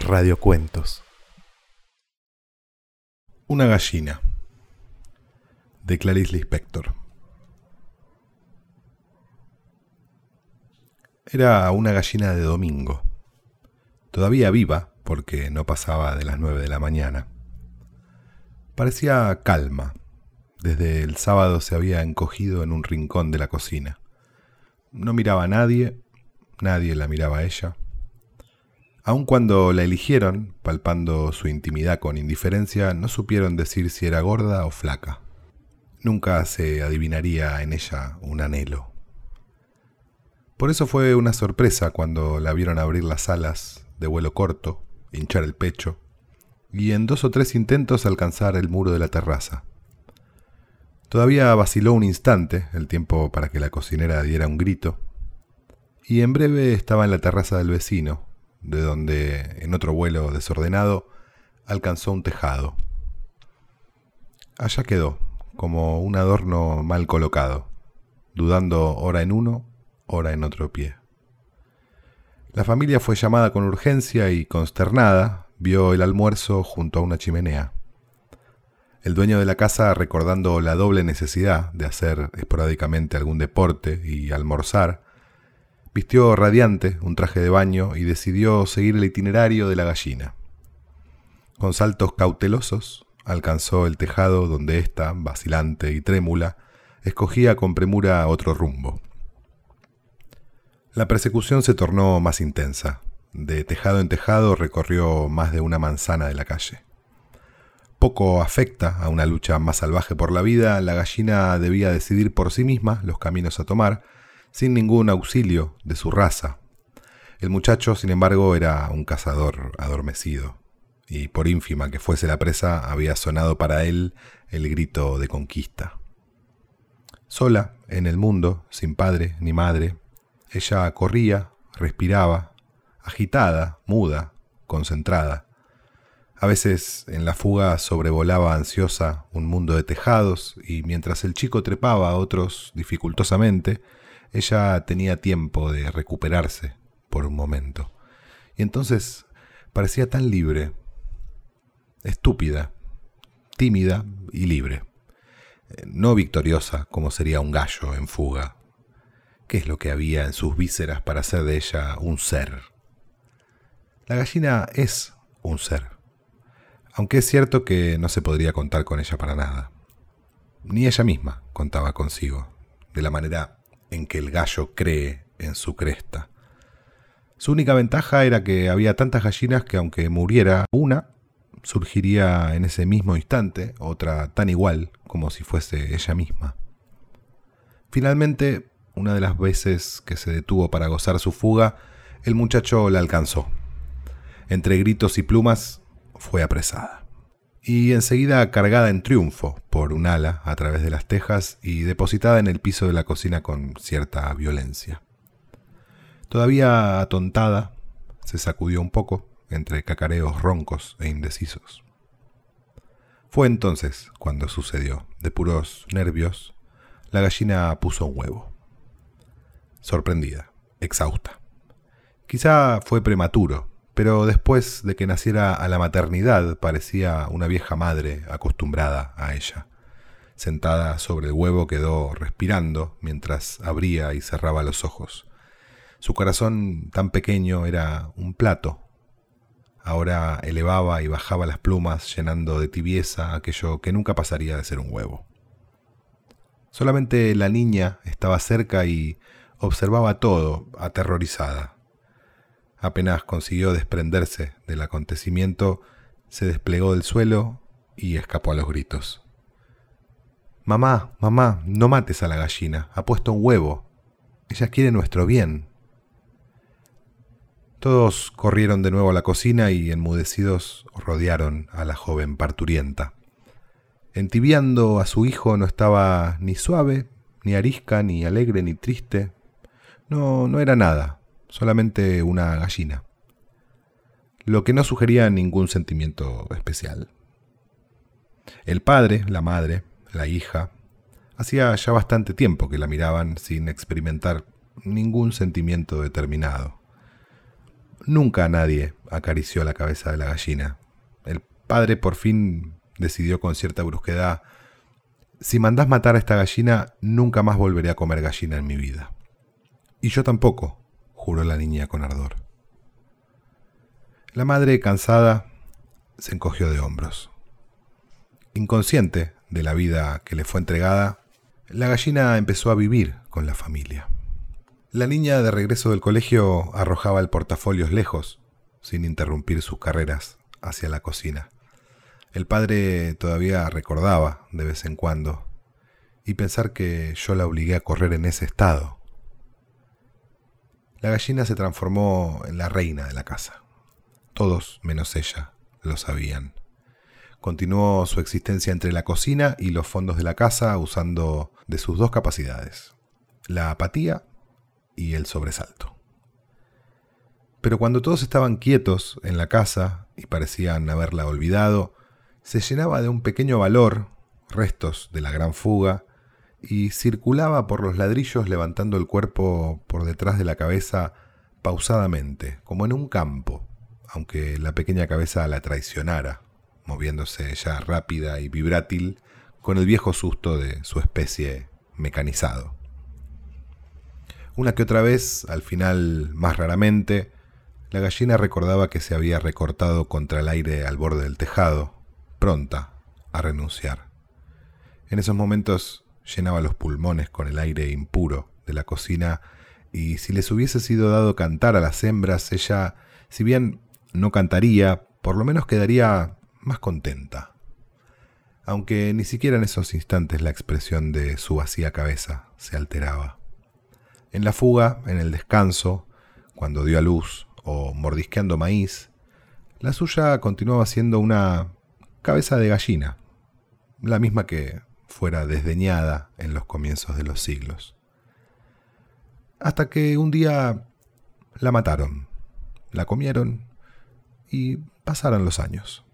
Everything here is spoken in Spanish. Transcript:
Radiocuentos. Una gallina. De Clarice Lispector. Era una gallina de domingo. Todavía viva, porque no pasaba de las nueve de la mañana. Parecía calma. Desde el sábado se había encogido en un rincón de la cocina. No miraba a nadie, nadie la miraba a ella. Aun cuando la eligieron, palpando su intimidad con indiferencia, no supieron decir si era gorda o flaca. Nunca se adivinaría en ella un anhelo. Por eso fue una sorpresa cuando la vieron abrir las alas de vuelo corto, hinchar el pecho, y en dos o tres intentos alcanzar el muro de la terraza. Todavía vaciló un instante, el tiempo para que la cocinera diera un grito, y en breve estaba en la terraza del vecino, de donde, en otro vuelo desordenado, alcanzó un tejado. Allá quedó, como un adorno mal colocado, dudando ora en uno, ora en otro pie. La familia fue llamada con urgencia y, consternada, vio el almuerzo junto a una chimenea. El dueño de la casa, recordando la doble necesidad de hacer esporádicamente algún deporte y almorzar, Vistió radiante un traje de baño y decidió seguir el itinerario de la gallina. Con saltos cautelosos alcanzó el tejado donde ésta, vacilante y trémula, escogía con premura otro rumbo. La persecución se tornó más intensa. De tejado en tejado recorrió más de una manzana de la calle. Poco afecta a una lucha más salvaje por la vida, la gallina debía decidir por sí misma los caminos a tomar, sin ningún auxilio de su raza. El muchacho, sin embargo, era un cazador adormecido, y por ínfima que fuese la presa, había sonado para él el grito de conquista. Sola, en el mundo, sin padre ni madre, ella corría, respiraba, agitada, muda, concentrada. A veces en la fuga sobrevolaba ansiosa un mundo de tejados y mientras el chico trepaba a otros dificultosamente, ella tenía tiempo de recuperarse por un momento. Y entonces parecía tan libre, estúpida, tímida y libre. Eh, no victoriosa como sería un gallo en fuga. ¿Qué es lo que había en sus vísceras para hacer de ella un ser? La gallina es un ser, aunque es cierto que no se podría contar con ella para nada. Ni ella misma contaba consigo, de la manera en que el gallo cree en su cresta. Su única ventaja era que había tantas gallinas que aunque muriera una, surgiría en ese mismo instante otra tan igual como si fuese ella misma. Finalmente, una de las veces que se detuvo para gozar su fuga, el muchacho la alcanzó. Entre gritos y plumas, fue apresada y enseguida cargada en triunfo por un ala a través de las tejas y depositada en el piso de la cocina con cierta violencia. Todavía atontada, se sacudió un poco entre cacareos roncos e indecisos. Fue entonces cuando sucedió, de puros nervios, la gallina puso un huevo. Sorprendida, exhausta. Quizá fue prematuro, pero después de que naciera a la maternidad parecía una vieja madre acostumbrada a ella. Sentada sobre el huevo quedó respirando mientras abría y cerraba los ojos. Su corazón tan pequeño era un plato. Ahora elevaba y bajaba las plumas llenando de tibieza aquello que nunca pasaría de ser un huevo. Solamente la niña estaba cerca y observaba todo, aterrorizada. Apenas consiguió desprenderse del acontecimiento, se desplegó del suelo y escapó a los gritos. Mamá, mamá, no mates a la gallina, ha puesto un huevo. Ella quiere nuestro bien. Todos corrieron de nuevo a la cocina y enmudecidos rodearon a la joven parturienta. Entibiando a su hijo no estaba ni suave, ni arisca, ni alegre, ni triste. No, no era nada, solamente una gallina, lo que no sugería ningún sentimiento especial. El padre, la madre, la hija, hacía ya bastante tiempo que la miraban sin experimentar ningún sentimiento determinado. Nunca nadie acarició la cabeza de la gallina. El padre por fin decidió con cierta brusquedad, si mandás matar a esta gallina, nunca más volveré a comer gallina en mi vida. Y yo tampoco, juró la niña con ardor. La madre, cansada, se encogió de hombros. Inconsciente de la vida que le fue entregada, la gallina empezó a vivir con la familia. La niña de regreso del colegio arrojaba el portafolio lejos, sin interrumpir sus carreras, hacia la cocina. El padre todavía recordaba de vez en cuando, y pensar que yo la obligué a correr en ese estado. La gallina se transformó en la reina de la casa. Todos, menos ella, lo sabían. Continuó su existencia entre la cocina y los fondos de la casa usando de sus dos capacidades, la apatía y el sobresalto. Pero cuando todos estaban quietos en la casa y parecían haberla olvidado, se llenaba de un pequeño valor, restos de la gran fuga, y circulaba por los ladrillos levantando el cuerpo por detrás de la cabeza pausadamente, como en un campo, aunque la pequeña cabeza la traicionara moviéndose ya rápida y vibrátil con el viejo susto de su especie mecanizado. Una que otra vez, al final más raramente, la gallina recordaba que se había recortado contra el aire al borde del tejado, pronta a renunciar. En esos momentos llenaba los pulmones con el aire impuro de la cocina y si les hubiese sido dado cantar a las hembras, ella, si bien no cantaría, por lo menos quedaría más contenta, aunque ni siquiera en esos instantes la expresión de su vacía cabeza se alteraba. En la fuga, en el descanso, cuando dio a luz o mordisqueando maíz, la suya continuaba siendo una cabeza de gallina, la misma que fuera desdeñada en los comienzos de los siglos. Hasta que un día la mataron, la comieron y pasaron los años.